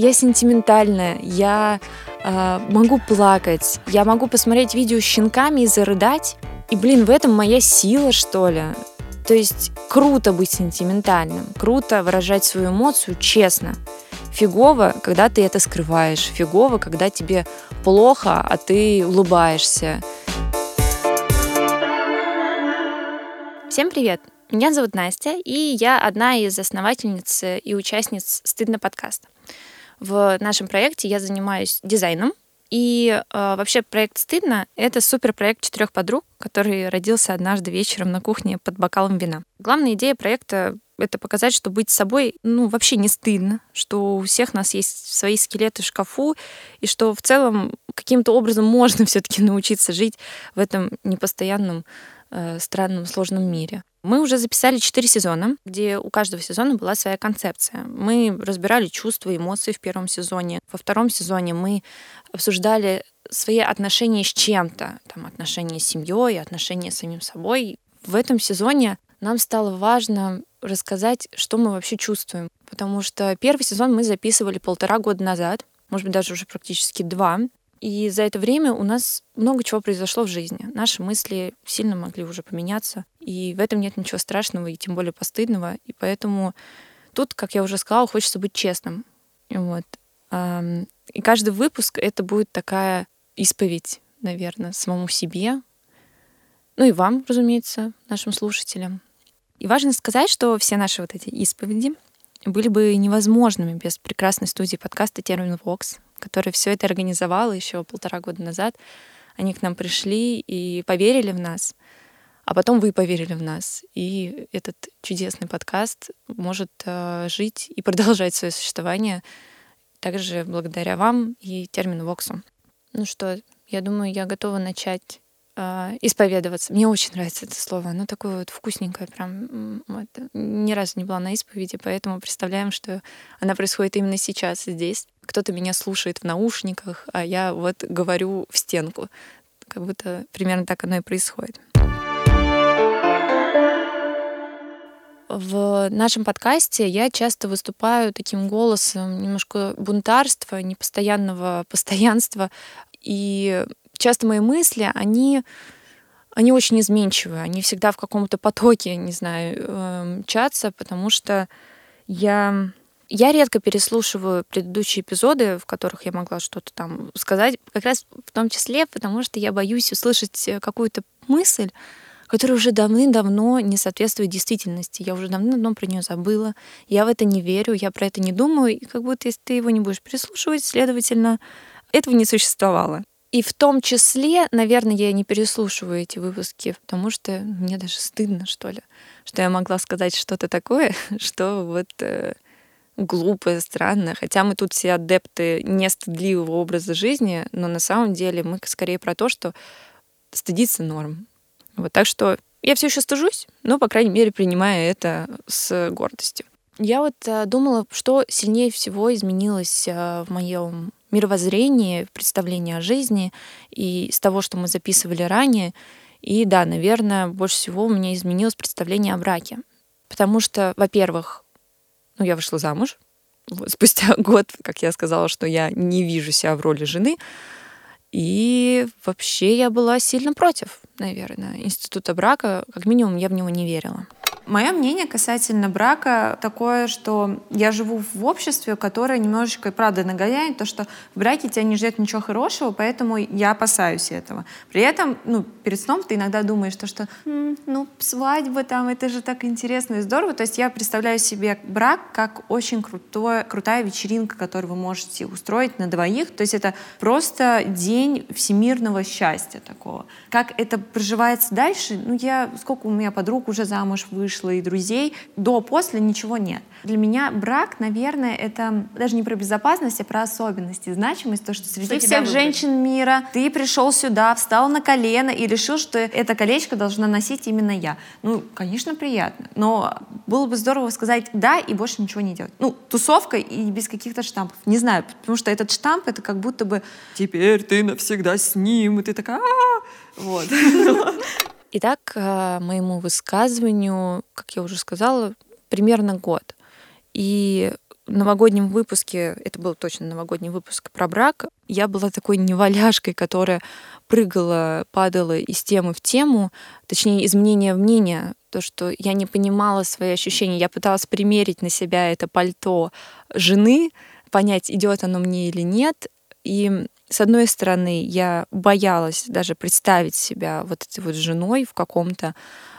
я сентиментальная, я э, могу плакать, я могу посмотреть видео с щенками и зарыдать. И, блин, в этом моя сила, что ли. То есть круто быть сентиментальным, круто выражать свою эмоцию честно. Фигово, когда ты это скрываешь, фигово, когда тебе плохо, а ты улыбаешься. Всем привет! Меня зовут Настя, и я одна из основательниц и участниц «Стыдно подкаста». В нашем проекте я занимаюсь дизайном, и э, вообще проект «Стыдно» — это суперпроект четырех подруг, который родился однажды вечером на кухне под бокалом вина. Главная идея проекта — это показать, что быть собой, ну, вообще не стыдно, что у всех нас есть свои скелеты в шкафу, и что в целом каким-то образом можно все таки научиться жить в этом непостоянном, э, странном, сложном мире. Мы уже записали четыре сезона, где у каждого сезона была своя концепция. Мы разбирали чувства, эмоции в первом сезоне. Во втором сезоне мы обсуждали свои отношения с чем-то, там отношения с семьей, отношения с самим собой. В этом сезоне нам стало важно рассказать, что мы вообще чувствуем. Потому что первый сезон мы записывали полтора года назад, может быть, даже уже практически два. И за это время у нас много чего произошло в жизни. Наши мысли сильно могли уже поменяться. И в этом нет ничего страшного и тем более постыдного. И поэтому тут, как я уже сказала, хочется быть честным. Вот. И каждый выпуск это будет такая исповедь, наверное, самому себе, ну и вам, разумеется, нашим слушателям. И важно сказать, что все наши вот эти исповеди были бы невозможными без прекрасной студии подкаста Термин Вокс, которая все это организовала еще полтора года назад. Они к нам пришли и поверили в нас, а потом вы поверили в нас. И этот чудесный подкаст может э, жить и продолжать свое существование также благодаря вам и термину Воксу. Ну что, я думаю, я готова начать исповедоваться. Мне очень нравится это слово. Оно такое вот вкусненькое, прям вот. ни разу не была на исповеди, поэтому представляем, что она происходит именно сейчас здесь кто-то меня слушает в наушниках, а я вот говорю в стенку. Как будто примерно так оно и происходит. В нашем подкасте я часто выступаю таким голосом немножко бунтарства, непостоянного постоянства. И часто мои мысли, они они очень изменчивые, они всегда в каком-то потоке, не знаю, э, мчатся, потому что я я редко переслушиваю предыдущие эпизоды, в которых я могла что-то там сказать, как раз в том числе, потому что я боюсь услышать э, какую-то мысль, которая уже давным-давно не соответствует действительности. Я уже давным-давно про нее забыла. Я в это не верю, я про это не думаю. И как будто если ты его не будешь переслушивать, следовательно, этого не существовало. И в том числе, наверное, я не переслушиваю эти выпуски, потому что мне даже стыдно, что ли, что я могла сказать что-то такое, что вот э, глупое, странное. Хотя мы тут все адепты нестыдливого образа жизни, но на самом деле мы скорее про то, что стыдиться норм. Вот, так что я все еще стыжусь, но, по крайней мере, принимаю это с гордостью. Я вот э, думала, что сильнее всего изменилось э, в моем мировоззрении, представлении о жизни и с того, что мы записывали ранее. И да, наверное, больше всего у меня изменилось представление о браке. Потому что, во-первых, ну, я вышла замуж. Спустя год, как я сказала, что я не вижу себя в роли жены. И вообще я была сильно против, наверное, института брака. Как минимум, я в него не верила. Мое мнение касательно брака такое, что я живу в обществе, которое немножечко, правда, нагоняет то, что в браке тебя не ждет ничего хорошего, поэтому я опасаюсь этого. При этом, ну, перед сном ты иногда думаешь, то, что, ну, свадьба там, это же так интересно и здорово. То есть я представляю себе брак как очень крутой, крутая вечеринка, которую вы можете устроить на двоих. То есть это просто день всемирного счастья такого. Как это проживается дальше? Ну, я, сколько у меня подруг уже замуж вышли, вышло и друзей. До-после ничего нет. Для меня брак, наверное, это даже не про безопасность, а про особенности, значимость, то, что среди что всех женщин мира ты пришел сюда, встал на колено и решил, что это колечко должна носить именно я. Ну, конечно, приятно, но было бы здорово сказать «да» и больше ничего не делать. Ну, тусовка и без каких-то штампов. Не знаю, потому что этот штамп — это как будто бы «теперь ты навсегда с ним», и ты такая «а Вот. Итак, к моему высказыванию, как я уже сказала, примерно год. И новогоднем выпуске, это был точно новогодний выпуск про брак, я была такой неваляшкой, которая прыгала, падала из темы в тему, точнее, из мнения в мнение, то, что я не понимала свои ощущения. Я пыталась примерить на себя это пальто жены, понять, идет оно мне или нет. И с одной стороны, я боялась даже представить себя вот этой вот женой в каком-то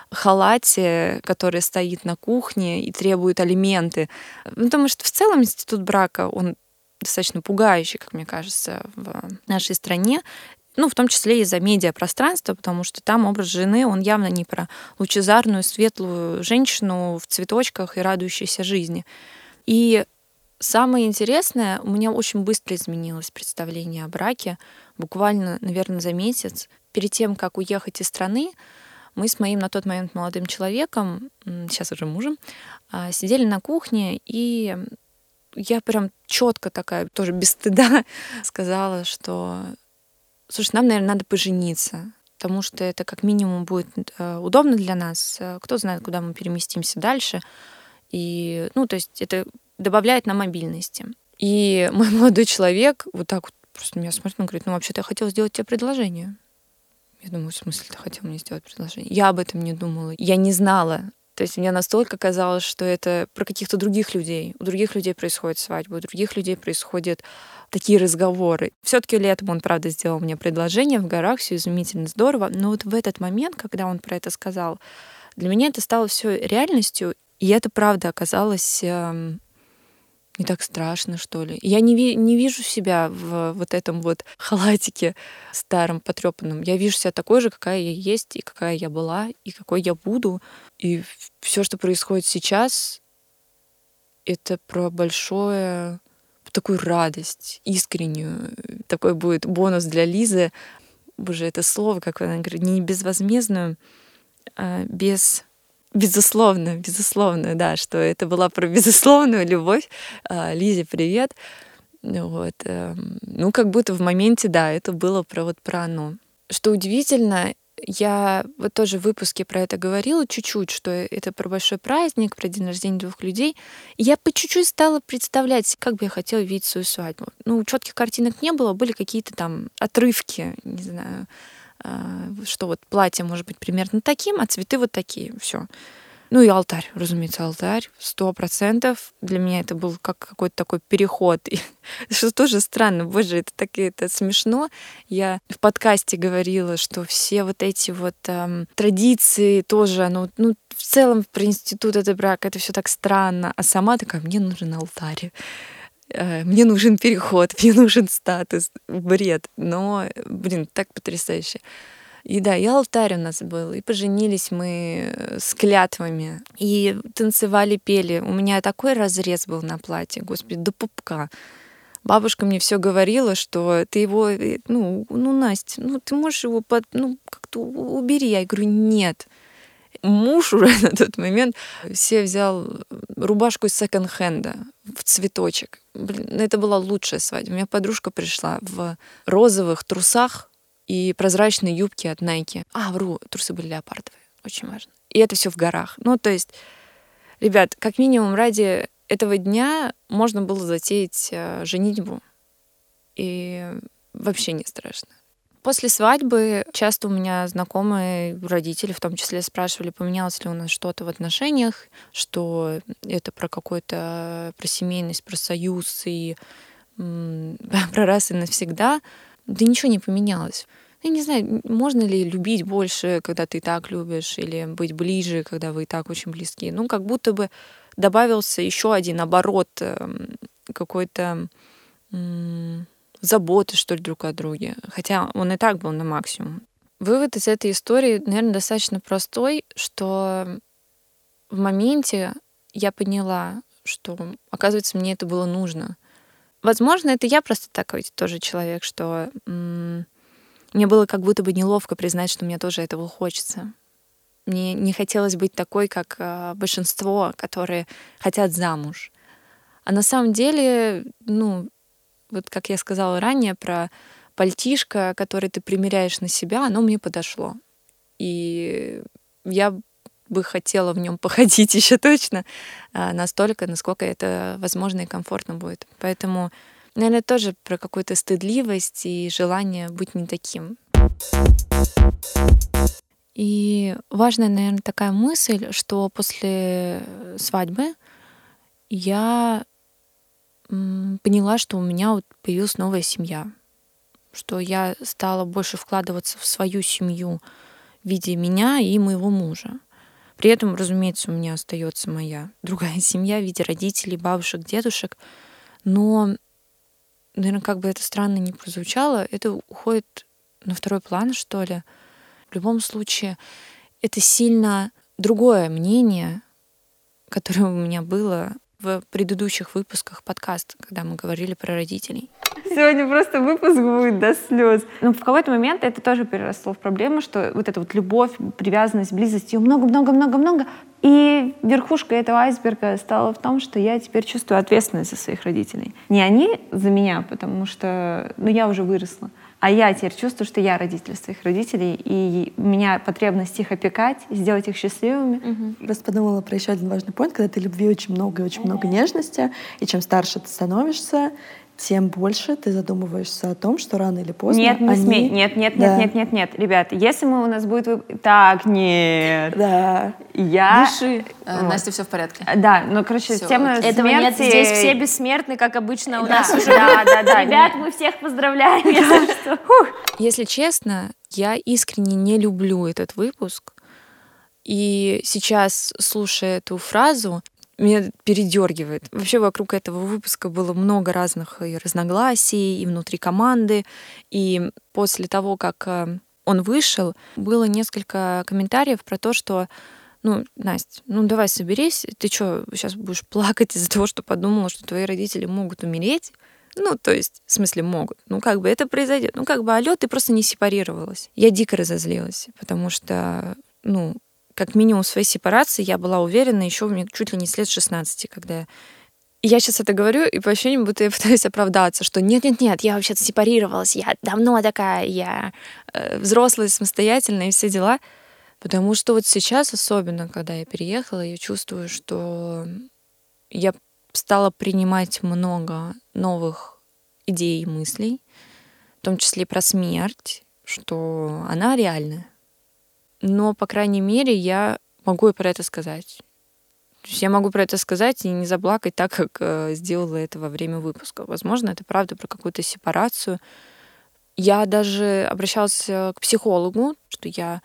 халате, который стоит на кухне и требует алименты. Ну, потому что в целом институт брака, он достаточно пугающий, как мне кажется, в нашей стране. Ну, в том числе из-за медиапространства, потому что там образ жены, он явно не про лучезарную, светлую женщину в цветочках и радующейся жизни. И самое интересное, у меня очень быстро изменилось представление о браке. Буквально, наверное, за месяц. Перед тем, как уехать из страны, мы с моим на тот момент молодым человеком, сейчас уже мужем, а, сидели на кухне, и я прям четко такая, тоже без стыда, сказала, что, слушай, нам, наверное, надо пожениться, потому что это как минимум будет э, удобно для нас. Кто знает, куда мы переместимся дальше. И, ну, то есть это добавляет нам мобильности. И мой молодой человек вот так вот просто меня смотрит, он говорит, ну, вообще-то я хотел сделать тебе предложение. Я думаю, в смысле ты хотел мне сделать предложение? Я об этом не думала. Я не знала. То есть мне настолько казалось, что это про каких-то других людей. У других людей происходит свадьба, у других людей происходят такие разговоры. Все-таки летом он, правда, сделал мне предложение в горах, все изумительно, здорово. Но вот в этот момент, когда он про это сказал, для меня это стало все реальностью, и это правда оказалось эм, не так страшно, что ли. Я не, ви- не вижу себя в вот этом вот халатике старом, потрепанном. Я вижу себя такой же, какая я есть, и какая я была, и какой я буду. И все, что происходит сейчас, это про большое такую радость, искреннюю. Такой будет бонус для Лизы. Боже, это слово, как она говорит, не безвозмездную, а без Безусловно, безусловно, да, что это была про безусловную любовь. А, Лизе, привет. Вот. Эм, ну, как будто в моменте, да, это было про вот про оно. Что удивительно, я вот тоже в выпуске про это говорила чуть-чуть, что это про большой праздник, про день рождения двух людей. И я по чуть-чуть стала представлять, как бы я хотела видеть свою свадьбу. Ну, четких картинок не было, были какие-то там отрывки, не знаю, что вот платье может быть примерно таким, а цветы вот такие. Все. Ну и алтарь, разумеется, алтарь, сто процентов. Для меня это был как какой-то такой переход. И, что тоже странно, боже, это так это смешно. Я в подкасте говорила, что все вот эти вот эм, традиции тоже, ну, ну, в целом про институт это брак, это все так странно. А сама такая, мне нужен алтарь. Э, мне нужен переход, мне нужен статус, бред. Но, блин, так потрясающе. И да, и алтарь у нас был, и поженились мы э, с клятвами, и танцевали, пели. У меня такой разрез был на платье, господи, до пупка. Бабушка мне все говорила, что ты его, э, ну, ну, Настя, ну, ты можешь его под, ну, как-то убери. Я говорю, нет муж уже на тот момент все взял рубашку из секонд-хенда в цветочек. Блин, ну это была лучшая свадьба. У меня подружка пришла в розовых трусах и прозрачной юбке от Nike. А, вру, трусы были леопардовые. Очень важно. И это все в горах. Ну, то есть, ребят, как минимум ради этого дня можно было затеять э, женитьбу. И вообще не страшно. После свадьбы часто у меня знакомые родители в том числе спрашивали, поменялось ли у нас что-то в отношениях, что это про какой-то, про семейность, про союз и про раз и навсегда. Да ничего не поменялось. Я не знаю, можно ли любить больше, когда ты так любишь, или быть ближе, когда вы и так очень близки. Ну, как будто бы добавился еще один оборот эм, какой-то заботы, что ли, друг о друге. Хотя он и так был на максимум. Вывод из этой истории, наверное, достаточно простой, что в моменте я поняла, что, оказывается, мне это было нужно. Возможно, это я просто такой тоже человек, что м- мне было как будто бы неловко признать, что мне тоже этого хочется. Мне не хотелось быть такой, как э, большинство, которые хотят замуж. А на самом деле, ну, вот как я сказала ранее про пальтишко, которое ты примеряешь на себя, оно мне подошло. И я бы хотела в нем походить еще точно, а, настолько, насколько это возможно и комфортно будет. Поэтому, наверное, тоже про какую-то стыдливость и желание быть не таким. И важная, наверное, такая мысль, что после свадьбы я поняла, что у меня вот появилась новая семья, что я стала больше вкладываться в свою семью в виде меня и моего мужа. При этом, разумеется, у меня остается моя другая семья в виде родителей, бабушек, дедушек. Но, наверное, как бы это странно не прозвучало, это уходит на второй план, что ли. В любом случае, это сильно другое мнение, которое у меня было в предыдущих выпусках подкаста, когда мы говорили про родителей. Сегодня просто выпуск будет до слез. Но ну, в какой-то момент это тоже переросло в проблему, что вот эта вот любовь, привязанность, близость, ее много-много-много-много. И верхушка этого айсберга стала в том, что я теперь чувствую ответственность за своих родителей. Не они за меня, потому что ну, я уже выросла, а я теперь чувствую, что я родитель своих родителей, и у меня потребность их опекать, сделать их счастливыми. Угу. Просто подумала про еще один важный point, когда ты любви очень много и очень много нежности, и чем старше ты становишься, тем больше ты задумываешься о том, что рано или поздно Нет, не они... смей. Нет, нет, да. нет, нет, нет, нет. Ребята, если мы у нас будет... Так, нет. Да. Я... Дыши. Вот. Настя, все в порядке. Да, ну, короче, Всё. тема Этого смерти... нет, здесь все бессмертны, как обычно у да, нас уже. Да, да, да. Ребят, мы всех поздравляем, если что. Если честно, я искренне не люблю этот выпуск. И сейчас, слушая эту фразу, меня передергивает. Вообще вокруг этого выпуска было много разных и разногласий, и внутри команды. И после того, как э, он вышел, было несколько комментариев про то, что ну, Настя, ну давай соберись, ты что, сейчас будешь плакать из-за того, что подумала, что твои родители могут умереть? Ну, то есть, в смысле, могут. Ну, как бы это произойдет. Ну, как бы, алло, ты просто не сепарировалась. Я дико разозлилась, потому что, ну, как минимум в своей сепарации я была уверена еще чуть ли не с лет 16, когда я сейчас это говорю, и по ощущениям, будто я пытаюсь оправдаться, что нет-нет-нет, я вообще-то сепарировалась, я давно такая, я э, взрослая, самостоятельная и все дела. Потому что вот сейчас, особенно когда я переехала, я чувствую, что я стала принимать много новых идей и мыслей, в том числе про смерть, что она реальная но, по крайней мере, я могу и про это сказать. То есть я могу про это сказать и не заплакать так, как э, сделала это во время выпуска. Возможно, это правда про какую-то сепарацию. Я даже обращалась к психологу, что я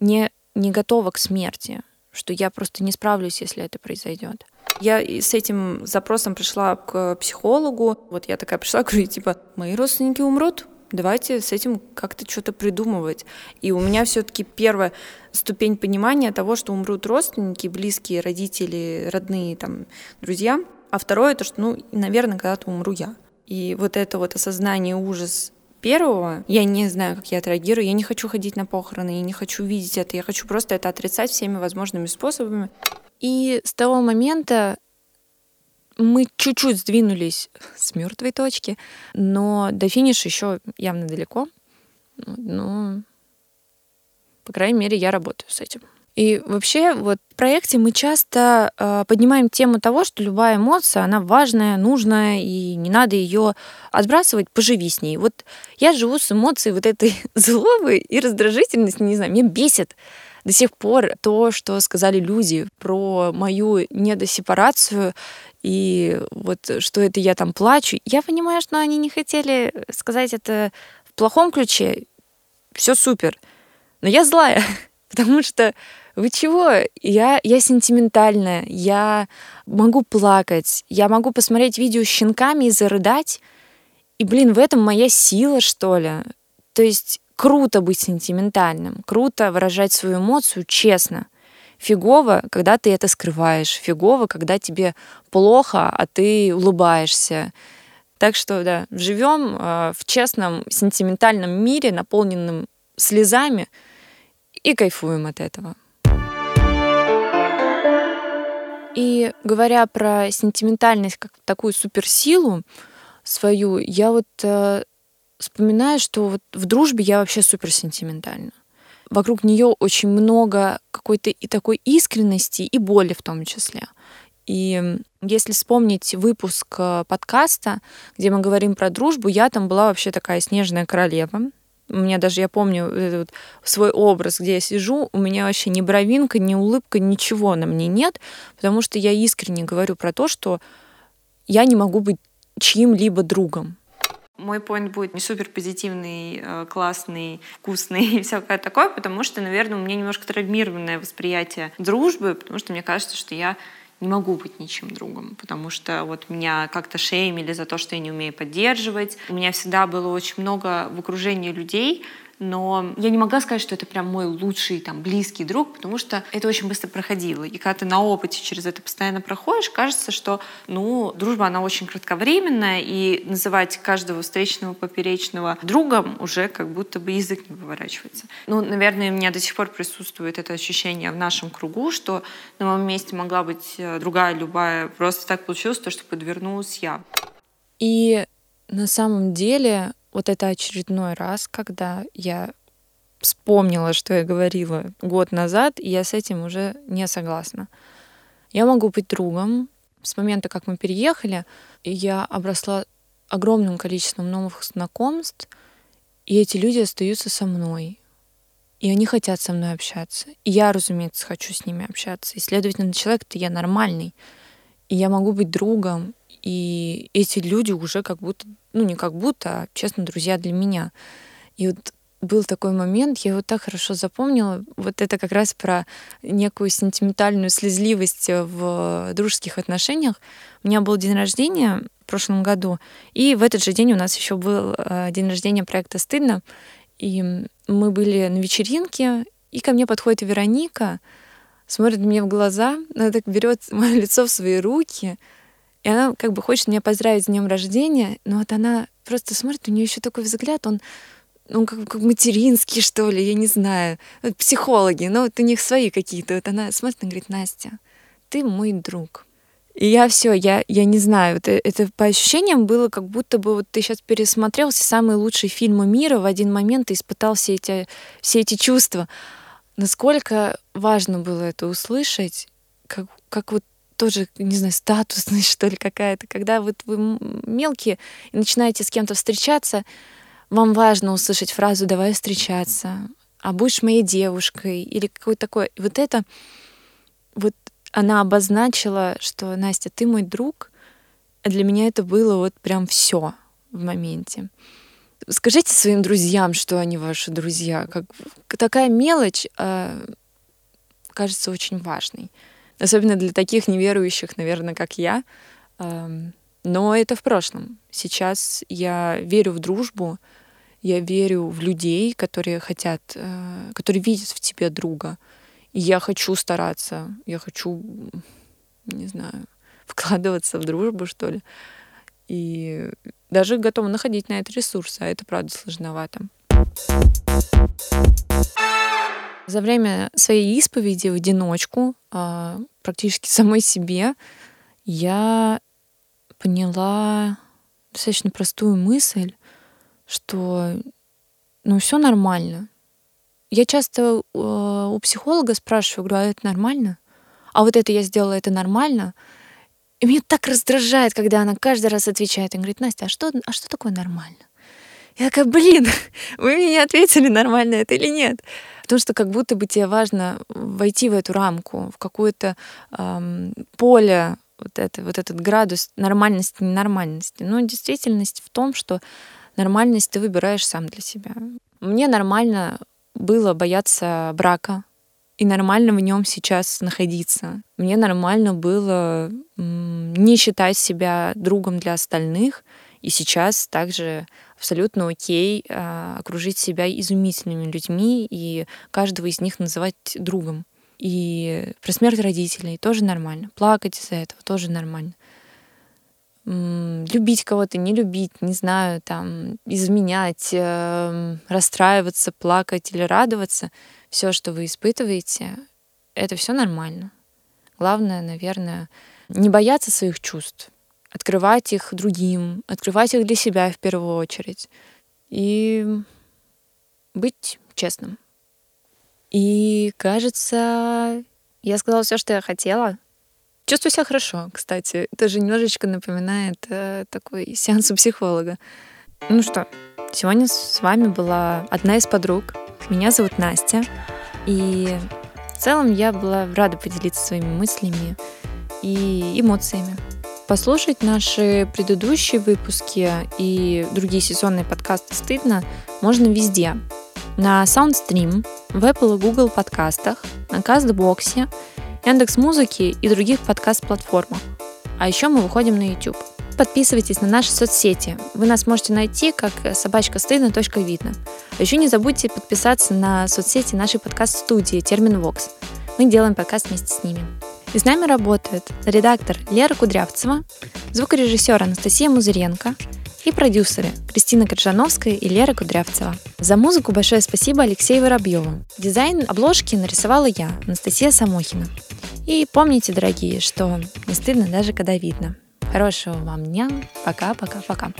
не, не готова к смерти, что я просто не справлюсь, если это произойдет. Я с этим запросом пришла к психологу. Вот я такая пришла, говорю, типа, мои родственники умрут, давайте с этим как-то что-то придумывать. И у меня все-таки первая ступень понимания того, что умрут родственники, близкие, родители, родные, там, друзья. А второе, то, что, ну, наверное, когда-то умру я. И вот это вот осознание ужас первого, я не знаю, как я отреагирую, я не хочу ходить на похороны, я не хочу видеть это, я хочу просто это отрицать всеми возможными способами. И с того момента мы чуть-чуть сдвинулись с мертвой точки, но до финиша еще явно далеко. Но, по крайней мере, я работаю с этим. И вообще вот в проекте мы часто э, поднимаем тему того, что любая эмоция, она важная, нужная, и не надо ее отбрасывать, поживи с ней. Вот я живу с эмоцией вот этой злобы и раздражительности, не знаю, меня бесит до сих пор то, что сказали люди про мою недосепарацию и вот что это я там плачу. Я понимаю, что они не хотели сказать это в плохом ключе. Все супер. Но я злая, потому что вы чего? Я, я сентиментальная, я могу плакать, я могу посмотреть видео с щенками и зарыдать. И, блин, в этом моя сила, что ли. То есть круто быть сентиментальным, круто выражать свою эмоцию честно. Фигово, когда ты это скрываешь, фигово, когда тебе плохо, а ты улыбаешься. Так что, да, живем э, в честном, сентиментальном мире, наполненном слезами, и кайфуем от этого. И говоря про сентиментальность как такую суперсилу свою, я вот э, вспоминаю, что вот в дружбе я вообще супер сентиментальна. вокруг нее очень много какой-то и такой искренности, и боли в том числе. И если вспомнить выпуск э, подкаста, где мы говорим про дружбу, я там была вообще такая снежная королева. У меня даже, я помню, этот свой образ, где я сижу, у меня вообще ни бровинка, ни улыбка, ничего на мне нет, потому что я искренне говорю про то, что я не могу быть чьим-либо другом. Мой поинт будет не супер позитивный, э, классный, вкусный и всякое такое, потому что, наверное, у меня немножко травмированное восприятие дружбы, потому что мне кажется, что я не могу быть ничем другом, потому что вот меня как-то шеймили за то, что я не умею поддерживать. У меня всегда было очень много в окружении людей, но я не могла сказать, что это прям мой лучший, там, близкий друг, потому что это очень быстро проходило. И когда ты на опыте через это постоянно проходишь, кажется, что, ну, дружба, она очень кратковременная, и называть каждого встречного поперечного другом уже как будто бы язык не выворачивается. Ну, наверное, у меня до сих пор присутствует это ощущение в нашем кругу, что на моем месте могла быть э, другая, любая. Просто так получилось, то, что подвернулась я. И на самом деле вот это очередной раз, когда я вспомнила, что я говорила год назад, и я с этим уже не согласна. Я могу быть другом. С момента, как мы переехали, я обросла огромным количеством новых знакомств, и эти люди остаются со мной. И они хотят со мной общаться. И я, разумеется, хочу с ними общаться. И, следовательно, человек-то я нормальный. И я могу быть другом. И эти люди уже как будто ну не как будто, а честно, друзья для меня. И вот был такой момент, я его так хорошо запомнила. Вот это как раз про некую сентиментальную слезливость в дружеских отношениях. У меня был день рождения в прошлом году, и в этот же день у нас еще был э, день рождения проекта «Стыдно». И мы были на вечеринке, и ко мне подходит Вероника, смотрит мне в глаза, она так берет мое лицо в свои руки — и она как бы хочет меня поздравить с днем рождения, но вот она просто смотрит, у нее еще такой взгляд, он ну, как, как материнский, что ли, я не знаю. Вот психологи, ну, вот у них свои какие-то. Вот она смотрит и говорит, Настя, ты мой друг. И я все, я, я не знаю, это, это по ощущениям было, как будто бы вот ты сейчас пересмотрел все самые лучшие фильмы мира в один момент и испытал все эти, все эти чувства. Насколько важно было это услышать, как, как вот тоже, не знаю, статусность, что ли, какая-то. Когда вот вы мелкие и начинаете с кем-то встречаться, вам важно услышать фразу «давай встречаться», «а будешь моей девушкой» или какой-то такой. И вот это, вот она обозначила, что «Настя, ты мой друг», а для меня это было вот прям все в моменте. Скажите своим друзьям, что они ваши друзья. Как, такая мелочь э, кажется очень важной. Особенно для таких неверующих, наверное, как я. Но это в прошлом. Сейчас я верю в дружбу, я верю в людей, которые хотят, э, которые видят в тебе друга. И я хочу стараться, я хочу, не знаю, вкладываться в дружбу, что ли. И даже готова находить на это ресурсы, а это правда сложновато. За время своей исповеди в одиночку, а, практически самой себе, я поняла достаточно простую мысль, что ну все нормально. Я часто э, у психолога спрашиваю, говорю, а это нормально? А вот это я сделала, это нормально? И меня так раздражает, когда она каждый раз отвечает. и говорит, Настя, а что, а что такое нормально? Я такая, блин, вы мне не ответили, нормально это или нет. Потому что как будто бы тебе важно войти в эту рамку, в какое-то эм, поле, вот, это, вот этот градус нормальности, ненормальности. Но действительность в том, что нормальность ты выбираешь сам для себя. Мне нормально было бояться брака, и нормально в нем сейчас находиться. Мне нормально было не считать себя другом для остальных, и сейчас также абсолютно окей а, окружить себя изумительными людьми и каждого из них называть другом. И про смерть родителей тоже нормально. Плакать из-за этого тоже нормально. Любить кого-то, не любить, не знаю, там, изменять, э, расстраиваться, плакать или радоваться, все, что вы испытываете, это все нормально. Главное, наверное, не бояться своих чувств, открывать их другим, открывать их для себя в первую очередь и быть честным. И, кажется, я сказала все, что я хотела. Чувствую себя хорошо, кстати. Это же немножечко напоминает э, такой сеанс у психолога. Ну что, сегодня с вами была одна из подруг. Меня зовут Настя. И в целом я была рада поделиться своими мыслями и эмоциями. Послушать наши предыдущие выпуски и другие сезонные подкасты «Стыдно» можно везде. На SoundStream, в Apple и Google подкастах, на CastBox, Яндекс.Музыке и других подкаст-платформах. А еще мы выходим на YouTube. Подписывайтесь на наши соцсети. Вы нас можете найти как собачка стыдно.видно. А еще не забудьте подписаться на соцсети нашей подкаст-студии Термин Вокс. Мы делаем подкаст вместе с ними. И с нами работают редактор Лера Кудрявцева, звукорежиссер Анастасия Музыренко и продюсеры Кристина Коржановская и Лера Кудрявцева. За музыку большое спасибо Алексею Воробьеву. Дизайн обложки нарисовала я, Анастасия Самохина. И помните, дорогие, что не стыдно даже когда видно. Хорошего вам дня. Пока-пока-пока.